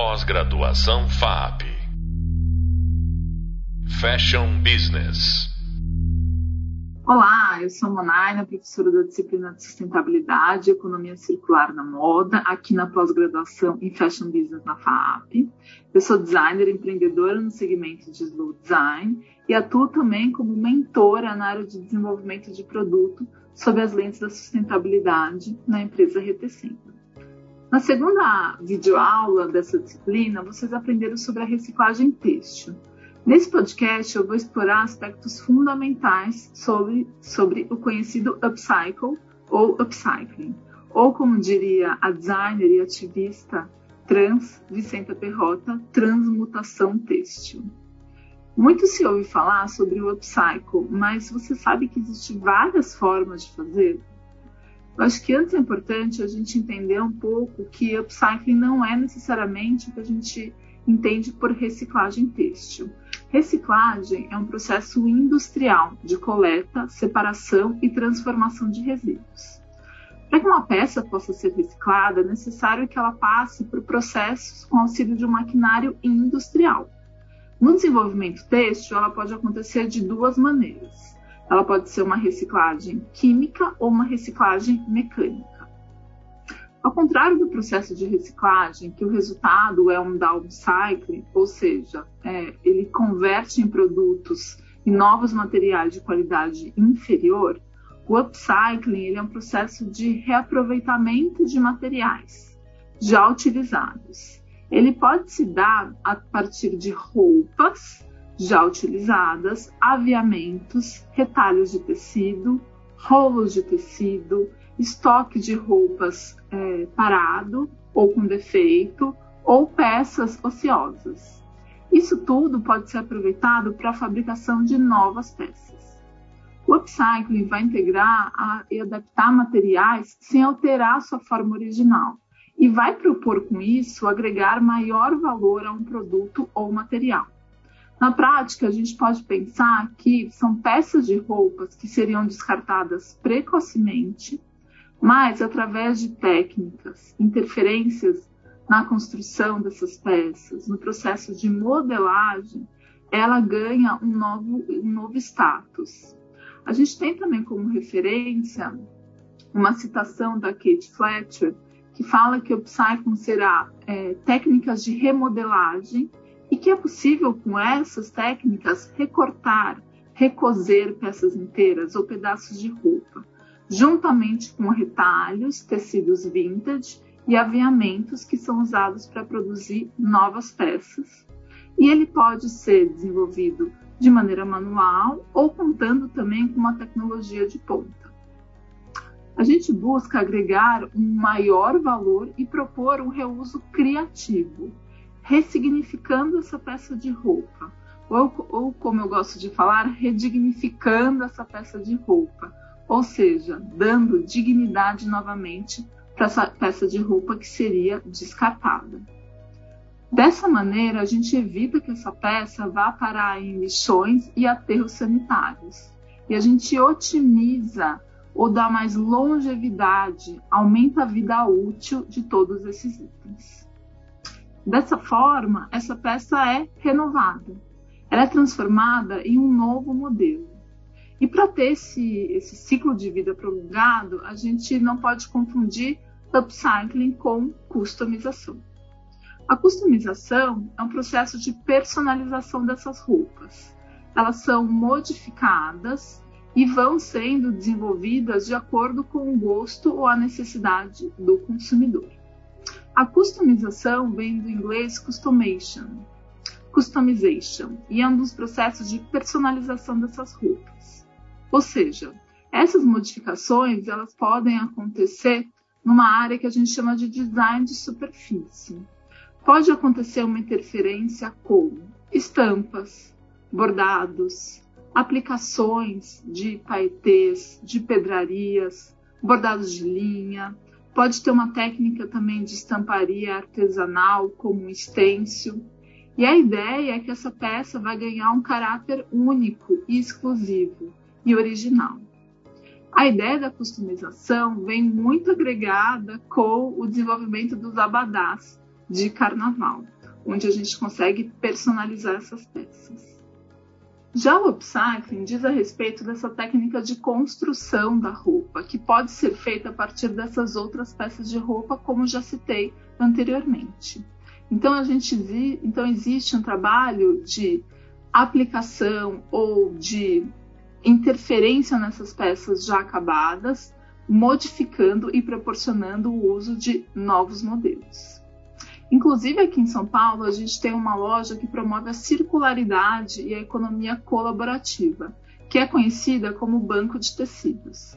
Pós-graduação FAP. Fashion Business. Olá, eu sou Monaina, professora da disciplina de Sustentabilidade e Economia Circular na Moda, aqui na pós-graduação em Fashion Business na FAP. Eu sou designer empreendedora no segmento de slow design e atuo também como mentora na área de desenvolvimento de produto sob as lentes da sustentabilidade na empresa RT na segunda videoaula dessa disciplina, vocês aprenderam sobre a reciclagem têxtil. Nesse podcast, eu vou explorar aspectos fundamentais sobre, sobre o conhecido upcycle ou upcycling, ou como diria a designer e ativista trans Vicenta Perrota, transmutação têxtil. Muito se ouve falar sobre o upcycle, mas você sabe que existem várias formas de fazer? Eu acho que antes é importante a gente entender um pouco que upcycling não é necessariamente o que a gente entende por reciclagem têxtil. Reciclagem é um processo industrial de coleta, separação e transformação de resíduos. Para que uma peça possa ser reciclada, é necessário que ela passe por processos com auxílio de um maquinário industrial. No desenvolvimento têxtil, ela pode acontecer de duas maneiras. Ela pode ser uma reciclagem química ou uma reciclagem mecânica. Ao contrário do processo de reciclagem, que o resultado é um downcycling, ou seja, é, ele converte em produtos e novos materiais de qualidade inferior, o upcycling ele é um processo de reaproveitamento de materiais já utilizados. Ele pode se dar a partir de roupas já utilizadas, aviamentos, retalhos de tecido, rolos de tecido, estoque de roupas é, parado ou com defeito, ou peças ociosas. Isso tudo pode ser aproveitado para a fabricação de novas peças. O upcycling vai integrar a, e adaptar materiais sem alterar sua forma original e vai propor com isso agregar maior valor a um produto ou material. Na prática, a gente pode pensar que são peças de roupas que seriam descartadas precocemente, mas através de técnicas, interferências na construção dessas peças, no processo de modelagem, ela ganha um novo, um novo status. A gente tem também como referência uma citação da Kate Fletcher, que fala que o upcycling será é, técnicas de remodelagem e que é possível, com essas técnicas, recortar, recozer peças inteiras ou pedaços de roupa, juntamente com retalhos, tecidos vintage e aviamentos que são usados para produzir novas peças. E ele pode ser desenvolvido de maneira manual ou contando também com uma tecnologia de ponta. A gente busca agregar um maior valor e propor um reuso criativo, ressignificando essa peça de roupa, ou, ou como eu gosto de falar, redignificando essa peça de roupa, ou seja, dando dignidade novamente para essa peça de roupa que seria descartada. Dessa maneira, a gente evita que essa peça vá parar em lixões e aterros sanitários. E a gente otimiza ou dá mais longevidade, aumenta a vida útil de todos esses itens. Dessa forma, essa peça é renovada. Ela é transformada em um novo modelo. E para ter esse, esse ciclo de vida prolongado, a gente não pode confundir upcycling com customização. A customização é um processo de personalização dessas roupas. Elas são modificadas e vão sendo desenvolvidas de acordo com o gosto ou a necessidade do consumidor. A customização vem do inglês customation, customization, e é um dos processos de personalização dessas roupas. Ou seja, essas modificações elas podem acontecer numa área que a gente chama de design de superfície. Pode acontecer uma interferência com estampas, bordados, aplicações de paetês, de pedrarias, bordados de linha, Pode ter uma técnica também de estamparia artesanal, como um estêncil. E a ideia é que essa peça vai ganhar um caráter único exclusivo e original. A ideia da customização vem muito agregada com o desenvolvimento dos abadás, de carnaval, onde a gente consegue personalizar essas peças. Já o upcycling diz a respeito dessa técnica de construção da roupa, que pode ser feita a partir dessas outras peças de roupa, como já citei anteriormente. Então a gente então existe um trabalho de aplicação ou de interferência nessas peças já acabadas, modificando e proporcionando o uso de novos modelos. Inclusive aqui em São Paulo, a gente tem uma loja que promove a circularidade e a economia colaborativa, que é conhecida como Banco de Tecidos.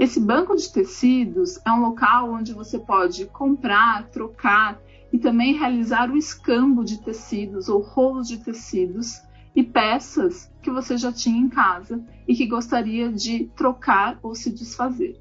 Esse banco de tecidos é um local onde você pode comprar, trocar e também realizar o escambo de tecidos ou rolos de tecidos e peças que você já tinha em casa e que gostaria de trocar ou se desfazer.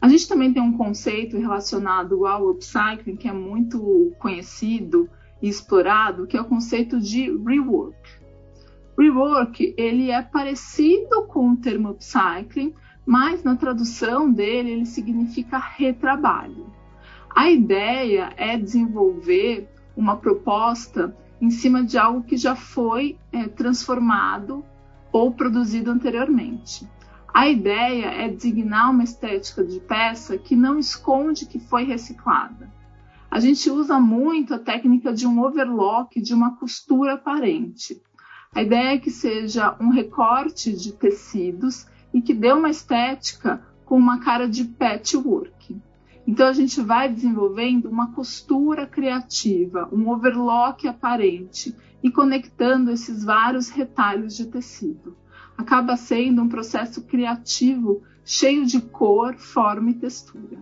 A gente também tem um conceito relacionado ao upcycling que é muito conhecido e explorado, que é o conceito de rework. Rework ele é parecido com o termo upcycling, mas na tradução dele ele significa retrabalho. A ideia é desenvolver uma proposta em cima de algo que já foi é, transformado ou produzido anteriormente. A ideia é designar uma estética de peça que não esconde que foi reciclada. A gente usa muito a técnica de um overlock, de uma costura aparente. A ideia é que seja um recorte de tecidos e que dê uma estética com uma cara de patchwork. Então a gente vai desenvolvendo uma costura criativa, um overlock aparente e conectando esses vários retalhos de tecido acaba sendo um processo criativo cheio de cor, forma e textura.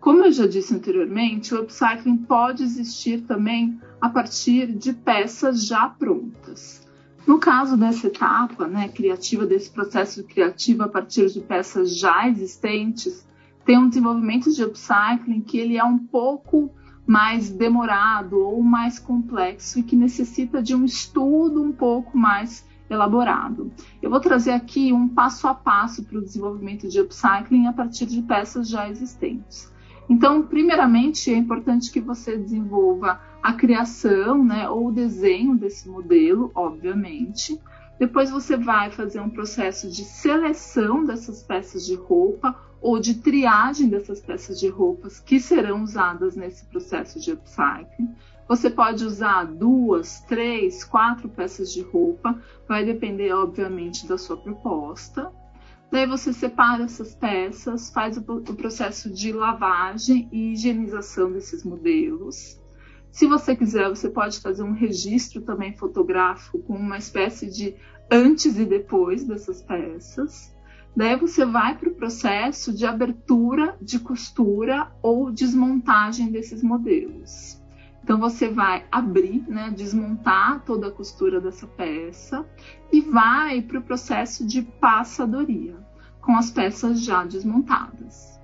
Como eu já disse anteriormente, o upcycling pode existir também a partir de peças já prontas. No caso dessa etapa né, criativa, desse processo criativo a partir de peças já existentes, tem um desenvolvimento de upcycling que ele é um pouco mais demorado ou mais complexo e que necessita de um estudo um pouco mais elaborado. Eu vou trazer aqui um passo a passo para o desenvolvimento de upcycling a partir de peças já existentes. Então, primeiramente, é importante que você desenvolva a criação, né, ou o desenho desse modelo, obviamente. Depois você vai fazer um processo de seleção dessas peças de roupa ou de triagem dessas peças de roupas que serão usadas nesse processo de upcycling. Você pode usar duas, três, quatro peças de roupa, vai depender, obviamente, da sua proposta. Daí você separa essas peças, faz o, o processo de lavagem e higienização desses modelos. Se você quiser, você pode fazer um registro também fotográfico com uma espécie de antes e depois dessas peças. Daí você vai para o processo de abertura, de costura ou desmontagem desses modelos. Então você vai abrir, né, desmontar toda a costura dessa peça e vai para o processo de passadoria com as peças já desmontadas.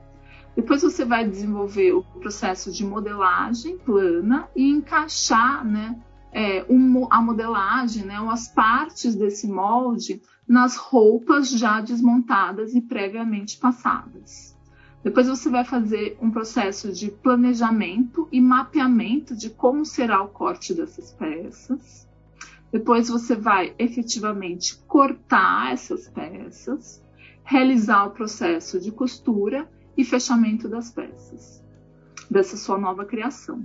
Depois você vai desenvolver o processo de modelagem plana e encaixar né, é, um, a modelagem, né, as partes desse molde nas roupas já desmontadas e previamente passadas. Depois você vai fazer um processo de planejamento e mapeamento de como será o corte dessas peças. Depois você vai efetivamente cortar essas peças, realizar o processo de costura e fechamento das peças, dessa sua nova criação.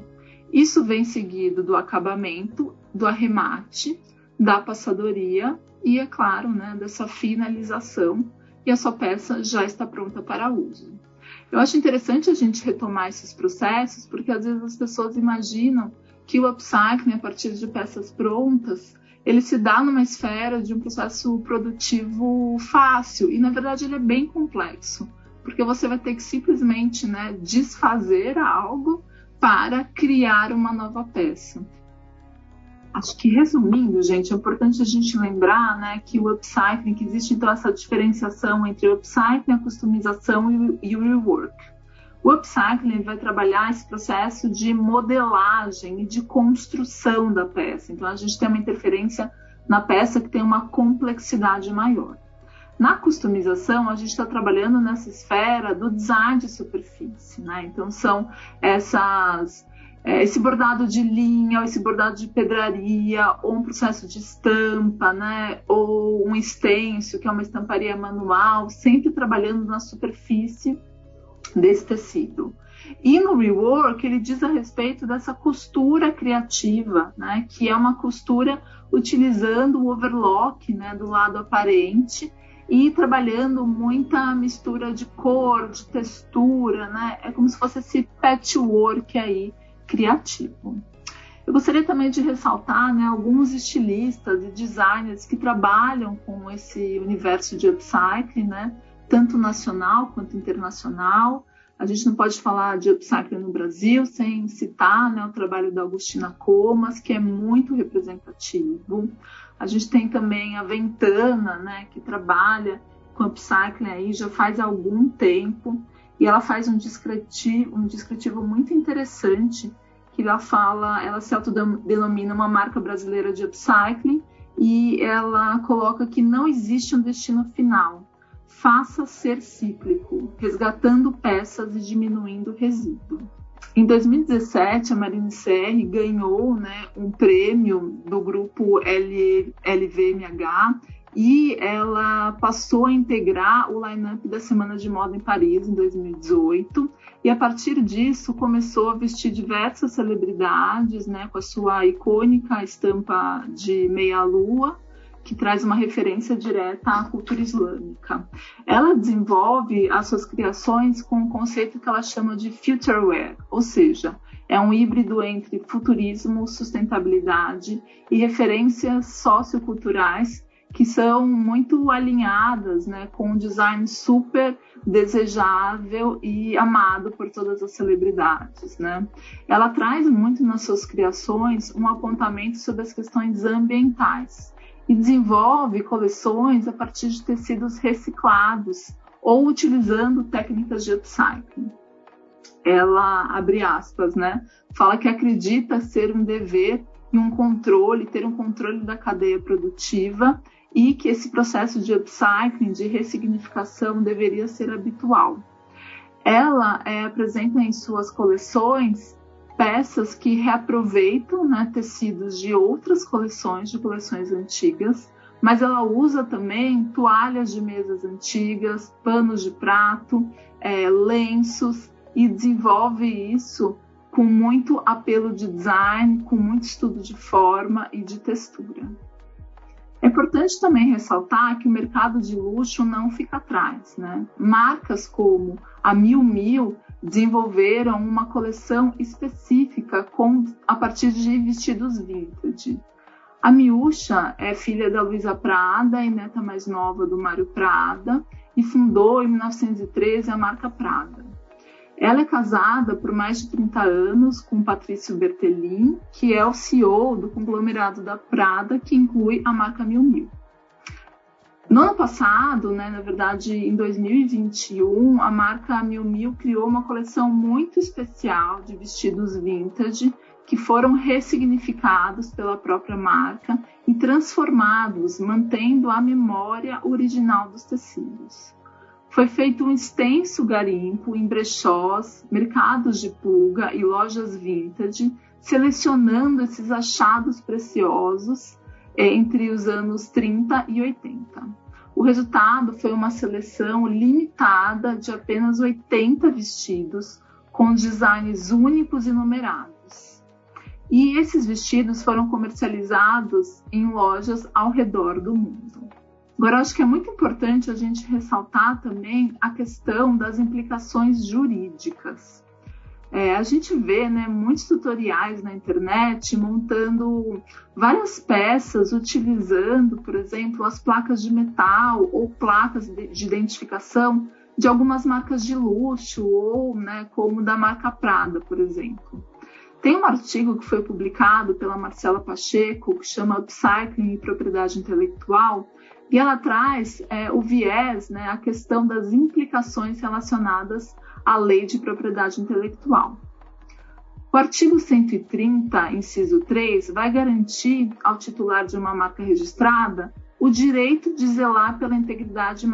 Isso vem seguido do acabamento, do arremate, da passadoria e, é claro, né, dessa finalização e a sua peça já está pronta para uso. Eu acho interessante a gente retomar esses processos, porque às vezes as pessoas imaginam que o upcycling, a partir de peças prontas, ele se dá numa esfera de um processo produtivo fácil, e na verdade ele é bem complexo, porque você vai ter que simplesmente né, desfazer algo para criar uma nova peça. Acho que resumindo, gente, é importante a gente lembrar né, que o upcycling, que existe então essa diferenciação entre o upcycling, a customização e o rework. O upcycling vai trabalhar esse processo de modelagem e de construção da peça. Então a gente tem uma interferência na peça que tem uma complexidade maior. Na customização, a gente está trabalhando nessa esfera do design de superfície, né? Então, são essas é, esse bordado de linha, ou esse bordado de pedraria, ou um processo de estampa, né? ou um extenso, que é uma estamparia manual, sempre trabalhando na superfície desse tecido. E no rework, ele diz a respeito dessa costura criativa, né? que é uma costura utilizando o overlock né? do lado aparente e trabalhando muita mistura de cor, de textura, né? É como se fosse esse patchwork aí criativo. Eu gostaria também de ressaltar né, alguns estilistas e designers que trabalham com esse universo de upcycling, né, tanto nacional quanto internacional. A gente não pode falar de upcycling no Brasil sem citar né, o trabalho da Agustina Comas, que é muito representativo. A gente tem também a Ventana, né, que trabalha com upcycling aí já faz algum tempo e ela faz um descritivo, um descritivo muito interessante que ela fala, ela se autodenomina uma marca brasileira de upcycling e ela coloca que não existe um destino final. Faça ser cíclico, resgatando peças e diminuindo resíduo. Em 2017, a Marine Serre ganhou né, um prêmio do grupo LVMH e ela passou a integrar o line-up da Semana de Moda em Paris em 2018 e a partir disso começou a vestir diversas celebridades, né, com a sua icônica estampa de meia-lua, que traz uma referência direta à cultura islâmica. Ela desenvolve as suas criações com um conceito que ela chama de future wear, ou seja, é um híbrido entre futurismo, sustentabilidade e referências socioculturais que são muito alinhadas né, com um design super desejável e amado por todas as celebridades. Né? Ela traz muito nas suas criações um apontamento sobre as questões ambientais e desenvolve coleções a partir de tecidos reciclados ou utilizando técnicas de upcycling. Ela, abre aspas, né, fala que acredita ser um dever e um controle, ter um controle da cadeia produtiva e que esse processo de upcycling, de ressignificação, deveria ser habitual. Ela é, apresenta em suas coleções peças que reaproveitam né, tecidos de outras coleções, de coleções antigas, mas ela usa também toalhas de mesas antigas, panos de prato, é, lenços e desenvolve isso com muito apelo de design, com muito estudo de forma e de textura. É importante também ressaltar que o mercado de luxo não fica atrás. Né? Marcas como a Mil Mil desenvolveram uma coleção específica com, a partir de vestidos vintage. A Miúcha é filha da Luísa Prada e neta mais nova do Mário Prada e fundou em 1913 a marca Prada. Ela é casada por mais de 30 anos com Patrício Bertellin, que é o CEO do conglomerado da Prada, que inclui a marca Miu Miu. No ano passado, né, na verdade em 2021, a marca Miu Miu criou uma coleção muito especial de vestidos vintage que foram ressignificados pela própria marca e transformados, mantendo a memória original dos tecidos. Foi feito um extenso garimpo em brechós, mercados de pulga e lojas vintage, selecionando esses achados preciosos entre os anos 30 e 80. O resultado foi uma seleção limitada de apenas 80 vestidos, com designs únicos e numerados. E esses vestidos foram comercializados em lojas ao redor do mundo. Agora, acho que é muito importante a gente ressaltar também a questão das implicações jurídicas. É, a gente vê né, muitos tutoriais na internet montando várias peças utilizando, por exemplo, as placas de metal ou placas de identificação de algumas marcas de luxo ou né, como da marca Prada, por exemplo. Tem um artigo que foi publicado pela Marcela Pacheco que chama Upcycling e Propriedade Intelectual, e ela traz é, o viés, né, a questão das implicações relacionadas à lei de propriedade intelectual. O artigo 130, inciso 3, vai garantir ao titular de uma marca registrada o direito de zelar pela integridade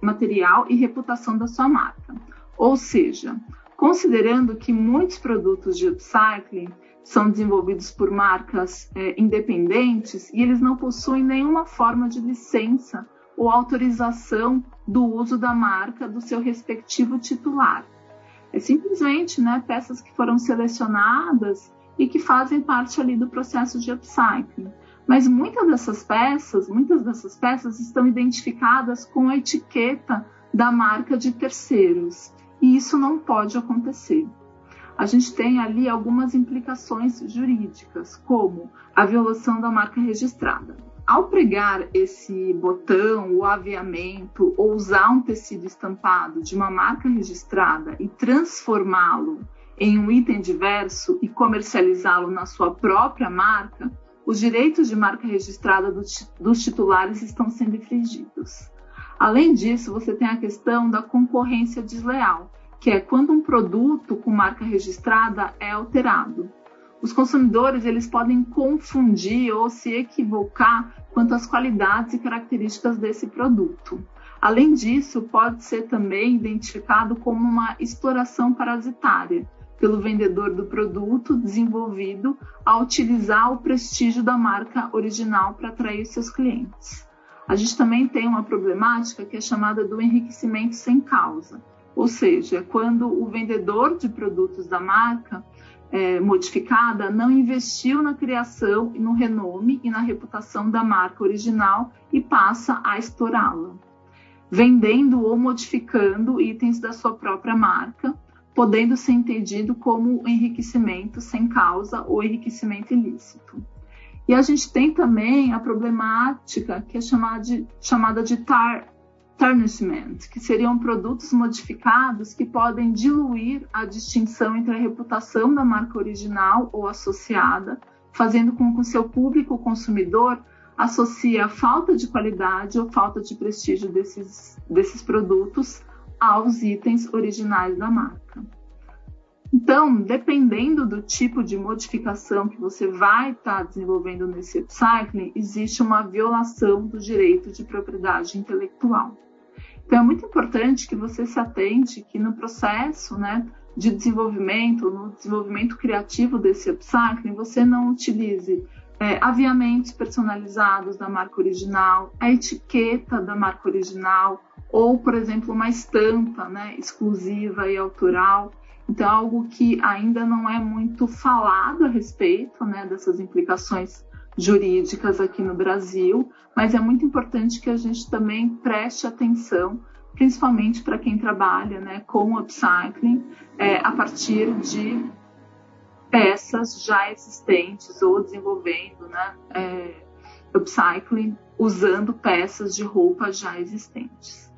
material e reputação da sua marca. Ou seja, considerando que muitos produtos de upcycling são desenvolvidos por marcas é, independentes e eles não possuem nenhuma forma de licença ou autorização do uso da marca do seu respectivo titular. É simplesmente né, peças que foram selecionadas e que fazem parte ali do processo de upcycling. Mas muitas dessas peças, muitas dessas peças estão identificadas com a etiqueta da marca de terceiros, e isso não pode acontecer. A gente tem ali algumas implicações jurídicas, como a violação da marca registrada. Ao pregar esse botão, o aviamento, ou usar um tecido estampado de uma marca registrada e transformá-lo em um item diverso e comercializá-lo na sua própria marca, os direitos de marca registrada dos titulares estão sendo infringidos. Além disso, você tem a questão da concorrência desleal, que é quando um produto com marca registrada é alterado. Os consumidores eles podem confundir ou se equivocar quanto às qualidades e características desse produto. Além disso, pode ser também identificado como uma exploração parasitária, pelo vendedor do produto desenvolvido a utilizar o prestígio da marca original para atrair seus clientes. A gente também tem uma problemática que é chamada do enriquecimento sem causa, ou seja, quando o vendedor de produtos da marca é, modificada não investiu na criação no renome e na reputação da marca original e passa a explorá-la, vendendo ou modificando itens da sua própria marca podendo ser entendido como enriquecimento sem causa ou enriquecimento ilícito. E a gente tem também a problemática que é chamada de, chamada de tar, tarnishment, que seriam produtos modificados que podem diluir a distinção entre a reputação da marca original ou associada, fazendo com que o seu público consumidor associe a falta de qualidade ou falta de prestígio desses, desses produtos aos itens originais da marca. Então, dependendo do tipo de modificação que você vai estar tá desenvolvendo nesse upcycling, existe uma violação do direito de propriedade intelectual. Então, é muito importante que você se atente que no processo né, de desenvolvimento, no desenvolvimento criativo desse upcycling, você não utilize é, aviamentos personalizados da marca original, a etiqueta da marca original, ou, por exemplo, uma estampa né, exclusiva e autoral. Então, algo que ainda não é muito falado a respeito né, dessas implicações jurídicas aqui no Brasil, mas é muito importante que a gente também preste atenção, principalmente para quem trabalha né, com upcycling, é, a partir de peças já existentes ou desenvolvendo né, é, upcycling usando peças de roupa já existentes.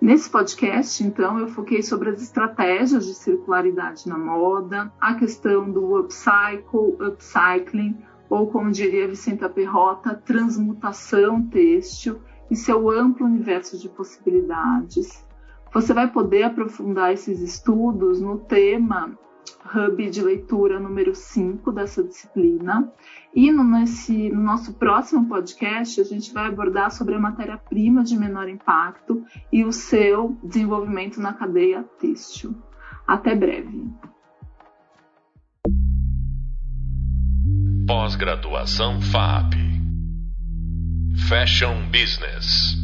Nesse podcast, então, eu foquei sobre as estratégias de circularidade na moda, a questão do upcycle, upcycling, ou como diria Vicenta Perrota, transmutação têxtil e seu amplo universo de possibilidades. Você vai poder aprofundar esses estudos no tema hub de leitura número 5 dessa disciplina. E no, nesse, no nosso próximo podcast, a gente vai abordar sobre a matéria-prima de menor impacto e o seu desenvolvimento na cadeia têxtil. Até breve. Pós-graduação FAP Fashion Business